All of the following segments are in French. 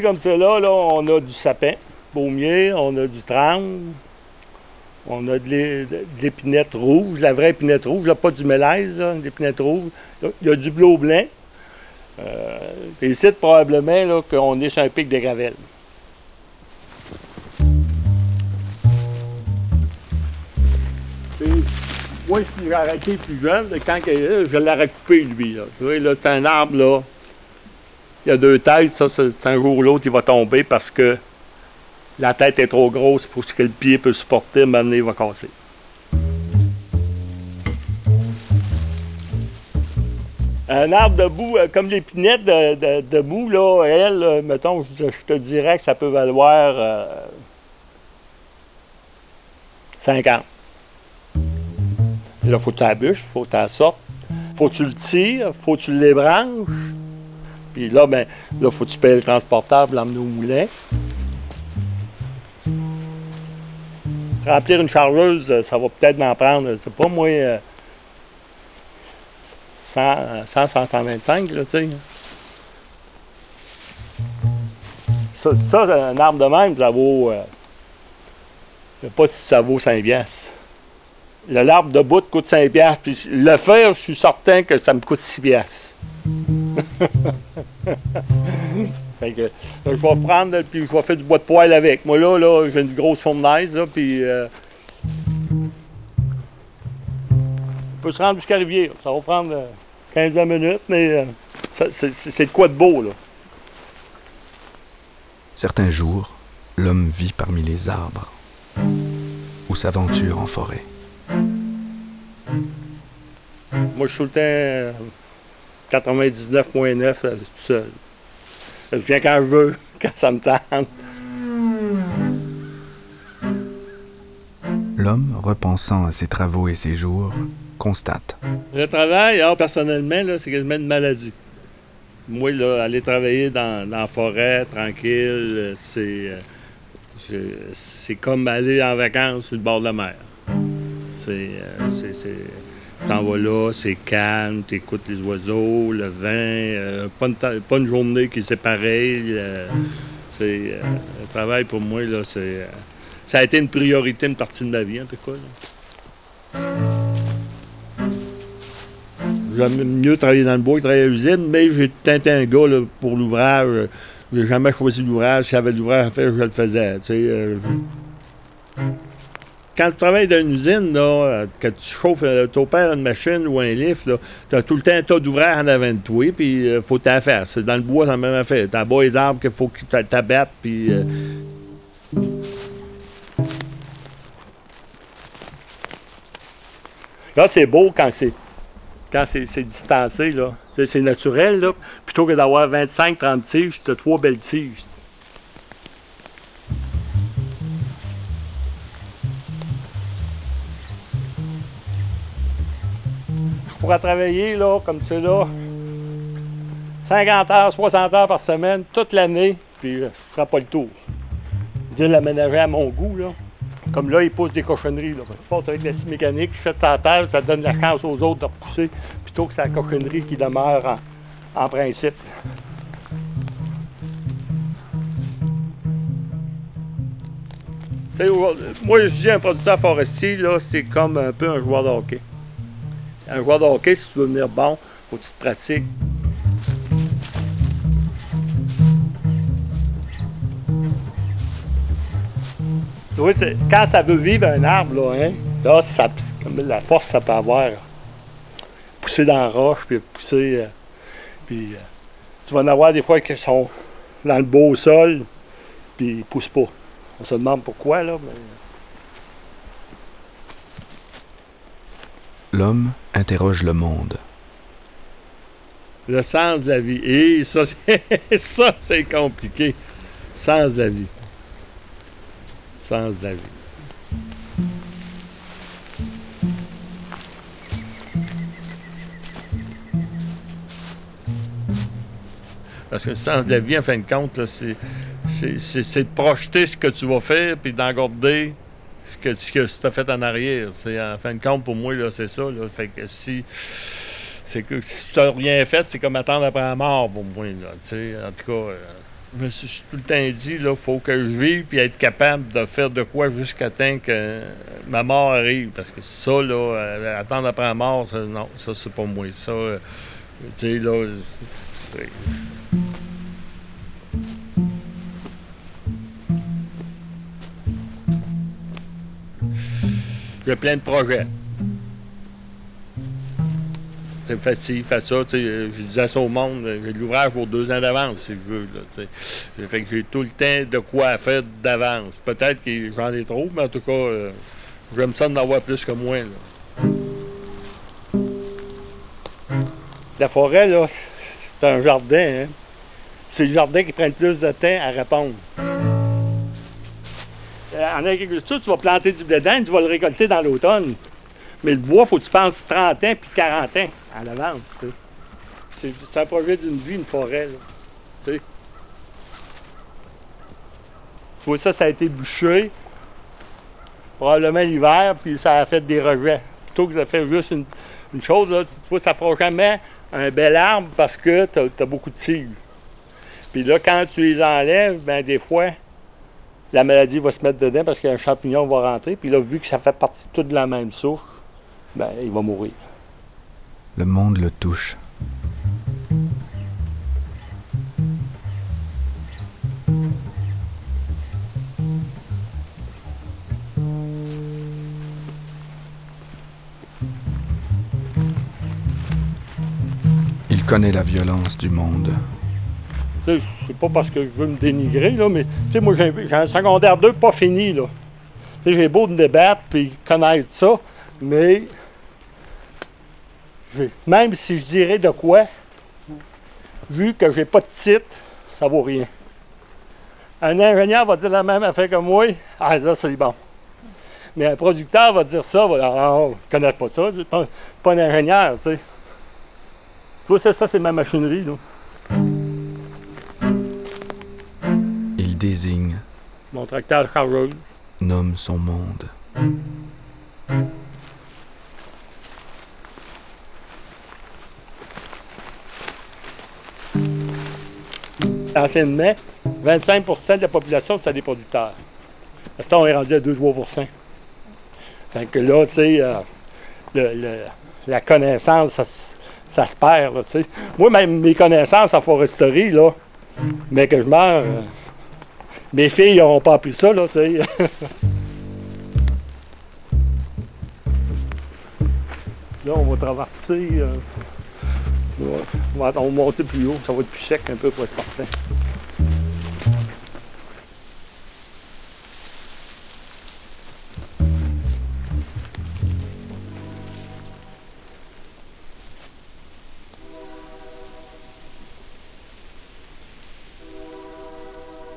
Comme cela, là, on a du sapin, baumier, on a du tremble, on a de l'épinette rouge, la vraie épinette rouge, là, pas du mélèze, l'épinette rouge. Il y a du bleu blanc. Euh, et ici, probablement qu'on est sur un pic de gravel. moi, je l'ai arrêté plus jeune, quand je l'ai recoupé, lui. Tu vois, là, c'est un arbre, là. Il y a deux têtes, ça, c'est un jour ou l'autre, il va tomber parce que la tête est trop grosse pour ce que le pied peut supporter, maintenant il va casser. Un arbre debout, euh, comme l'épinette de, debout, là, elle, mettons, je, te dirais que ça peut valoir 50. Euh, là, faut que tu la bûches, faut que tu la sortes, faut que tu le tires, faut que tu l'ébranches. Puis là, ben, là, faut que tu payes le transportable, l'emmener au moulin. Remplir une chargeuse, ça va peut-être en prendre, c'est pas moi, 100, 100, 125, là, tu sais. Ça, ça, un arbre de même, ça vaut. Euh, je sais pas si ça vaut 5 piastres. L'arbre de bout coûte 5 piastres, puis le fer, je suis certain que ça me coûte 6 piastres. fait que, je vais prendre, puis je vais faire du bois de poêle avec. Moi, là, là j'ai une grosse fournaise, là, puis... Euh, on peut se rendre jusqu'à Rivière. Ça va prendre 15 euh, minutes, mais euh, c'est de quoi de beau, là. Certains jours, l'homme vit parmi les arbres ou s'aventure en forêt. Moi, je suis tout le temps 99.9 tout seul. Je viens quand je veux, quand ça me tente. L'homme, repensant à ses travaux et ses jours, constate. Le travail, alors, personnellement, c'est quasiment une maladie. Moi, là, aller travailler dans, la forêt, tranquille, c'est, c'est comme aller en vacances sur le bord de la mer. C'est, c'est, T'en vas là, c'est calme, t'écoutes les oiseaux, le vent, euh, pas, une journée qui est pareille. Euh, c'est, euh, le travail pour moi, là, c'est, ça a été une priorité, une partie de ma vie, en tout cas. J'aime mieux travailler dans le bois que travailler à l'usine, mais j'ai tenté un gars pour l'ouvrage. J'ai jamais choisi l'ouvrage. Si j'avais l'ouvrage à faire, je le faisais. Quand tu travailles dans une usine, là, que tu chauffes, euh, tu opères une machine ou un lift, tu as tout le temps un tas d'ouvraires en avant de toi, puis il euh, faut t'en faire. C'est dans le bois, c'est la même affaire. Tu bas les arbres qu'il faut que tu t'abattes, puis. Euh, là, c'est beau quand c'est quand c'est distancé, là. C'est naturel, là. Plutôt que d'avoir 25-30 tiges, tu as trois belles tiges. Pourrais travailler là, comme c'est là, 50 heures, 60 heures par semaine, toute l'année, puis je ne ferai pas le tour. Je l'aménager à mon goût. Là. Comme là, il pousse des cochonneries. Là. Je passe avec la scie mécanique, je jette sa terre, ça donne la chance aux autres de repousser, plutôt que sa cochonnerie qui demeure en, principe. moi, je dis un producteur forestier, là, c'est comme un peu un joueur de hockey. Un joueur de hockey, si tu veux devenir bon, faut que tu te pratiques. Quand ça veut vivre un arbre, là, hein, là la force ça peut avoir. Pousser dans la roche, puis pousser. Euh, puis euh, tu vas en avoir des fois qui sont dans le beau sol, puis ils poussent pas. On se demande pourquoi, là. Mais... l'homme interroge le monde. Le sens de la vie. Et ça, ça c'est compliqué. Sens de la vie. Sens de la vie. Parce que le sens de la vie, en fin de compte, c'est de projeter ce que tu vas faire, puis d'engorder ce que, tu as fait en arrière. C'est, en fin de compte, pour moi, là, c'est ça. Fait que si. C'est que si tu n'as rien fait, c'est comme attendre après la mort pour moi. Là, en tout cas, euh, je suis tout le temps dit, il faut que je vive puis être capable de faire de quoi jusqu'à temps que ma mort arrive. Parce que ça, là, euh, attendre après la mort, non, ça, c'est pas moi. Ça, euh, tu sais, là. J'ai plein de projets. C'est facile, fais ça. euh, Je disais ça au monde, euh, j'ai de l'ouvrage pour deux ans d'avance, si je veux. Là. J'ai fait que j'ai tout le temps de quoi faire d'avance. Peut-être que j'en ai trop, mais en tout cas, euh, j'aime ça d'en avoir plus que moi. La forêt, là, c'est un jardin. hein. C'est le jardin qui prend le plus de temps à répondre. Euh, En agriculture, tu vas planter du blé d'Inde, tu vas le récolter dans l'automne. Mais le bois, il faut que tu penses 30 ans puis 40 ans à l'avance. C'est un projet d'une vie, une forêt. Tu vois, ça, ça a été bouché probablement l'hiver, puis ça a fait des rejets. Plutôt que de faire juste une, chose, là, tu vois, ça fera jamais un bel arbre parce que tu as, beaucoup de tigres. Puis là, quand tu les enlèves, ben des fois, la maladie va se mettre dedans parce qu'un champignon va rentrer. Puis là, vu que ça fait partie toute de la même souche, ben, il va mourir. Le monde le touche. Il connaît la violence du monde. Sais, c'est pas parce que je veux me dénigrer, là, mais tu sais, moi, j'ai un secondaire 2 pas fini, là. J'ai beau me débattre puis connaître ça, mais même si je dirais de quoi, vu que j'ai pas de titre, ça vaut rien. Un ingénieur va dire la même affaire que moi, ah là, c'est bon. Mais un producteur va dire ça, dire, ah, on connaît pas ça, pas, pas un ingénieur, tu sais. Ça, c'est ma machinerie. Désigne, Mon tracteur chargeuse. nomme son monde. Anciennement, 25% de la population, c'était des producteurs. À ce temps, on est rendu à 2-3 Fait que là, tu sais, euh, le- le- la connaissance, ça, se- ça se perd, tu sais. Moi, même mes connaissances en foresterie, là, mais que je meurs, euh, mes filles n'auront pas appris ça, là, tu sais. là, on va traverser... euh, on va monter plus haut, ça va être plus sec un peu pour être certain.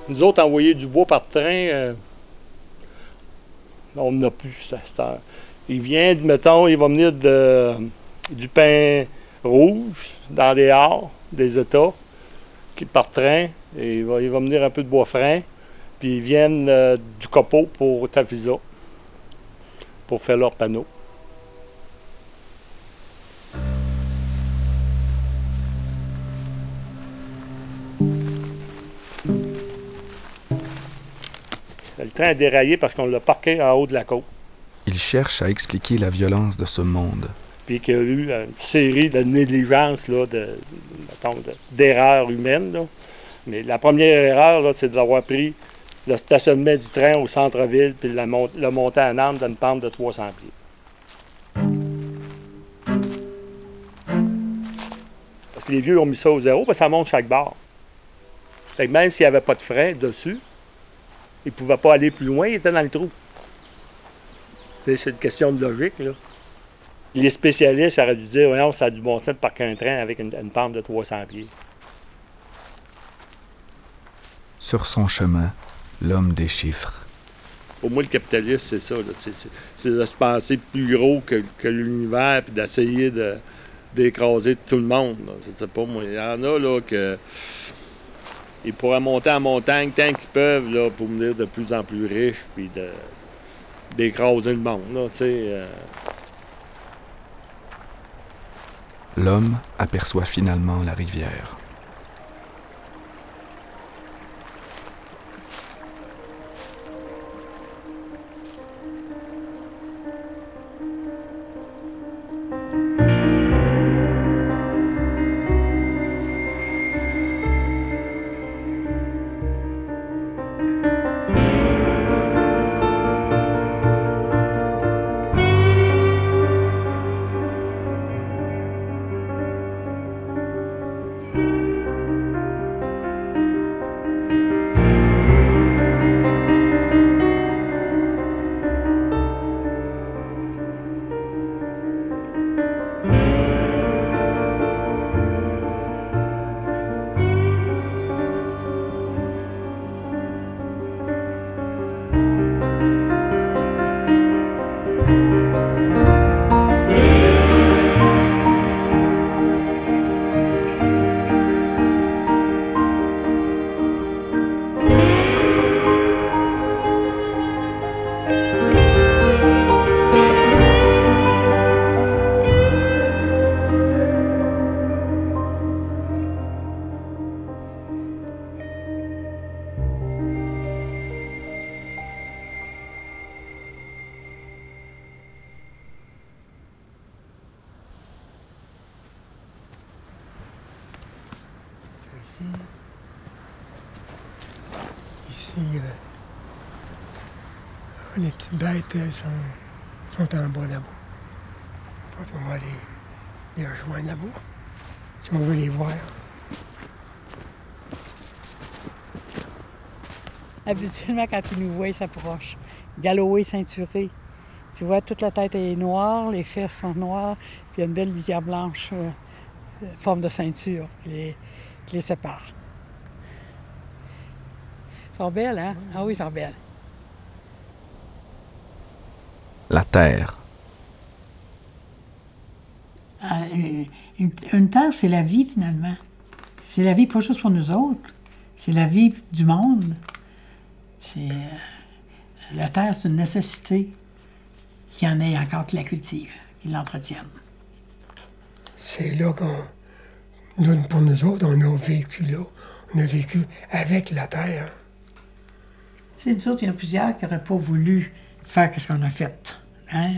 Nous autres, envoyer du bois par train, euh, on n'en a plus à cette heure. Il vient, mettons, il va venir de, du pain rouge dans des arts, des États, qui par train. Et il va, venir un peu de bois franc. Puis ils viennent euh, du copeau pour Tavisa, pour faire leur panneau. Train a déraillé parce qu'on l'a parqué en haut de la côte. Il cherche à expliquer la violence de ce monde. puis qu'il y a eu une série de négligences, là, de, de- d'erreurs humaines. là. Mais la première erreur, là, c'est d'avoir pris le stationnement du train au centre-ville puis la mont- le monter en arme d'une pente de 300 pieds. Parce que les vieux ont mis ça au zéro, parce que ça monte chaque barre. Fait que même s'il n'y avait pas de frein dessus, ils ne pouvaient pas aller plus loin, ils étaient dans le trou. C'est c'est une question de logique, là. Les spécialistes auraient dû dire, voyons, ça a du bon sens de parquer un train avec une, une pente de 300 pieds. Sur son chemin, l'homme des chiffres. Pour moi, le capitalisme, c'est ça. C'est- c'est- C'est de se penser plus gros que, que l'univers puis d'essayer de- d'écraser tout le monde. là. Je sais pas, moi. Il y en a là que. Ils pourraient monter en montagne tant qu'ils peuvent pour devenir de plus en plus riches puis d'écraser le monde, euh. L'homme aperçoit finalement la rivière. Elles sont, sont en bas là-bas. Qu'on va les, rejoindre là-bas, si on veut les voir. Habituellement, quand ils nous voient, ils s'approchent. Galopé, ceinturé. Tu vois, toute la tête est noire, les fesses sont noires, puis il y a une belle lisière blanche, euh, euh, forme de ceinture, qui les, qui les sépare. Elles sont belles, hein? Ah oui, elles sont belles. La terre, Ah, euh, Une, une terre, c'est la vie, finalement. C'est la vie pas juste pour nous autres. C'est la vie du monde. C'est... euh, la terre, c'est une nécessité qu'il y en ait encore qui la cultivent, qui l'entretiennent. C'est là qu'on, nous, pour nous autres, on a vécu là. On a vécu avec la terre. C'est nous autres, il y en a plusieurs qui n'auraient pas voulu faire ce qu'on a fait. Hein?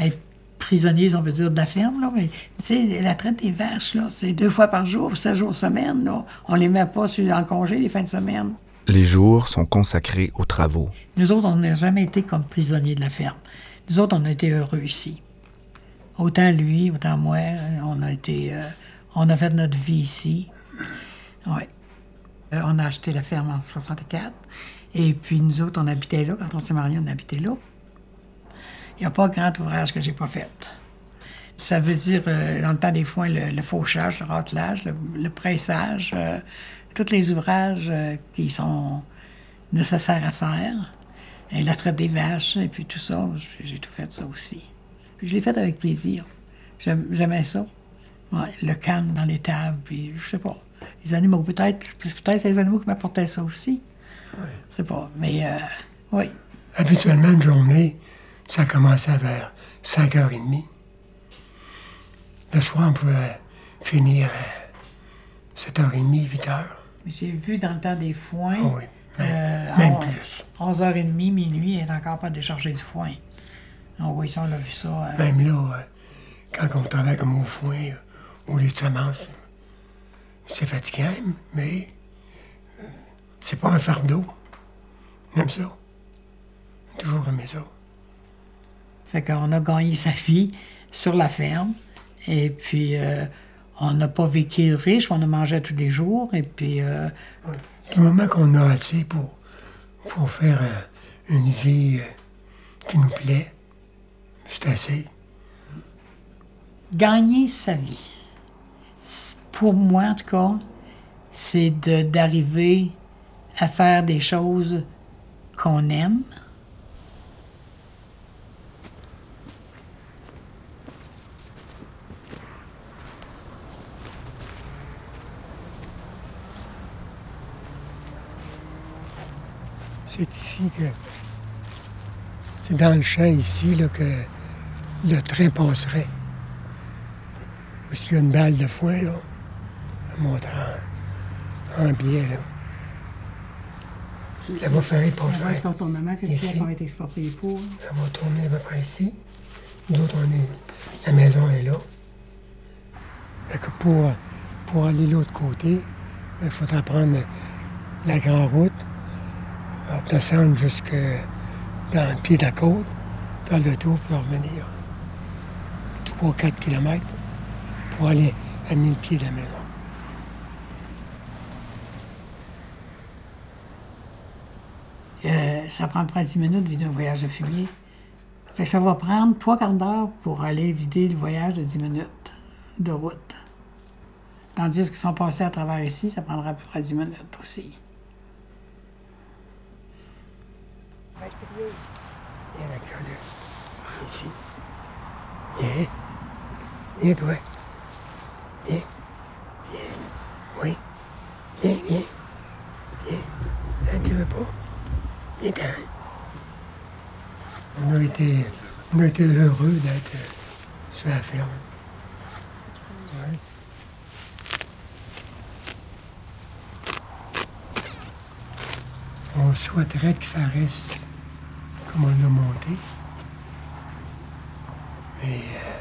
Être prisonniers, on veut dire, de la ferme, là. Mais, tu sais, la traite des vaches, là, c'est deux fois par jour, sept jours semaine, là. On les met pas sur, en congé les fins de semaine. les jours sont consacrés aux travaux. Nous autres, on n'a jamais été comme prisonniers de la ferme. Nous autres, on a été heureux ici. Autant lui, autant moi, on a été... euh, on a fait notre vie ici. Oui. Euh, on a acheté la ferme en 64. Et puis, nous autres, on habitait là. Quand on s'est mariés, on habitait là. Il n'y a pas grand ouvrage que j'ai pas fait. Ça veut dire, euh, dans le temps des foins, le, le fauchage, le ratelage, le, le pressage, euh, tous les ouvrages euh, qui sont nécessaires à faire. Et la traite des vaches, et puis tout ça, j'ai tout fait ça aussi. Puis je l'ai fait avec plaisir. J'aimais ça. Ouais, le calme dans les tables, puis je sais pas. Les animaux, peut-être, peut-être c'est les animaux qui m'apportaient ça aussi. Je sais pas, mais euh, oui. Habituellement, une journée, ça commençait vers 5h30. Le soir, on pouvait finir à 7h30, 8h. J'ai vu dans le temps des foins. Ah oui, même, euh, même plus. 11h30, minuit, elle n'est encore pas déchargée du foin. Ah oui, ça, on a vu ça. euh, Même là, euh, quand on travaille comme au foin, euh, ou les semences, c'est fatigant, mais c'est pas un fardeau. On aime ça. A toujours aimé ça. Fait qu'on a gagné sa vie sur la ferme. Et puis, euh, on n'a pas vécu riche, on a mangé tous les jours. Et puis, euh, Du moment qu'on a assez pour, pour faire euh, une vie euh, qui nous plaît, c'est assez. gagner sa vie. Pour moi, en tout cas, c'est d'arriver à faire des choses qu'on aime. C'est ici que C'est dans le champ ici là, que le train passerait. Ou s'il y a une balle de foin, là, elle monte en, en biais, là. La voie ferrée passerait. que Ici. qu'on va être exproprié pour. Ça va tourner à peu près ici. Nous autres, on est, la maison est là. Fait que pour, pour aller de l'autre côté, il faudra prendre la grande route, descendre jusque dans le pied de la côte, faire le tour pour revenir. 3-4 kilomètres pour aller à 1000 pieds de la maison. Euh, ça prend près 10 minutes de vider un voyage de fumier. Fait que ça va prendre trois quarts d'heure pour aller vider le voyage de 10 minutes de route. Tandis qu'ils sont passés à travers ici, ça prendra à peu près 10 minutes aussi. Viens avec toi, là. Ici. Viens. Viens, toi. Viens. Viens. Oui. Viens, viens. Viens. Hein, tu veux pas? Viens. On a été, on a été heureux d'être sur la ferme. Ouais. On souhaiterait que ça reste comme on l'a monté. Mais euh,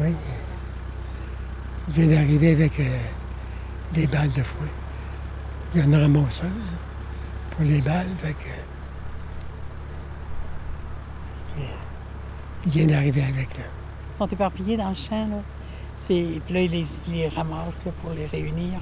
oui, il vient d'arriver avec euh, des balles de foin. Il y a une ramasseuse là, pour les balles, fait que, il vient d'arriver avec là. Ils sont éparpillés dans le champ, là. Puis là, ils les, ramassent là, pour les réunir.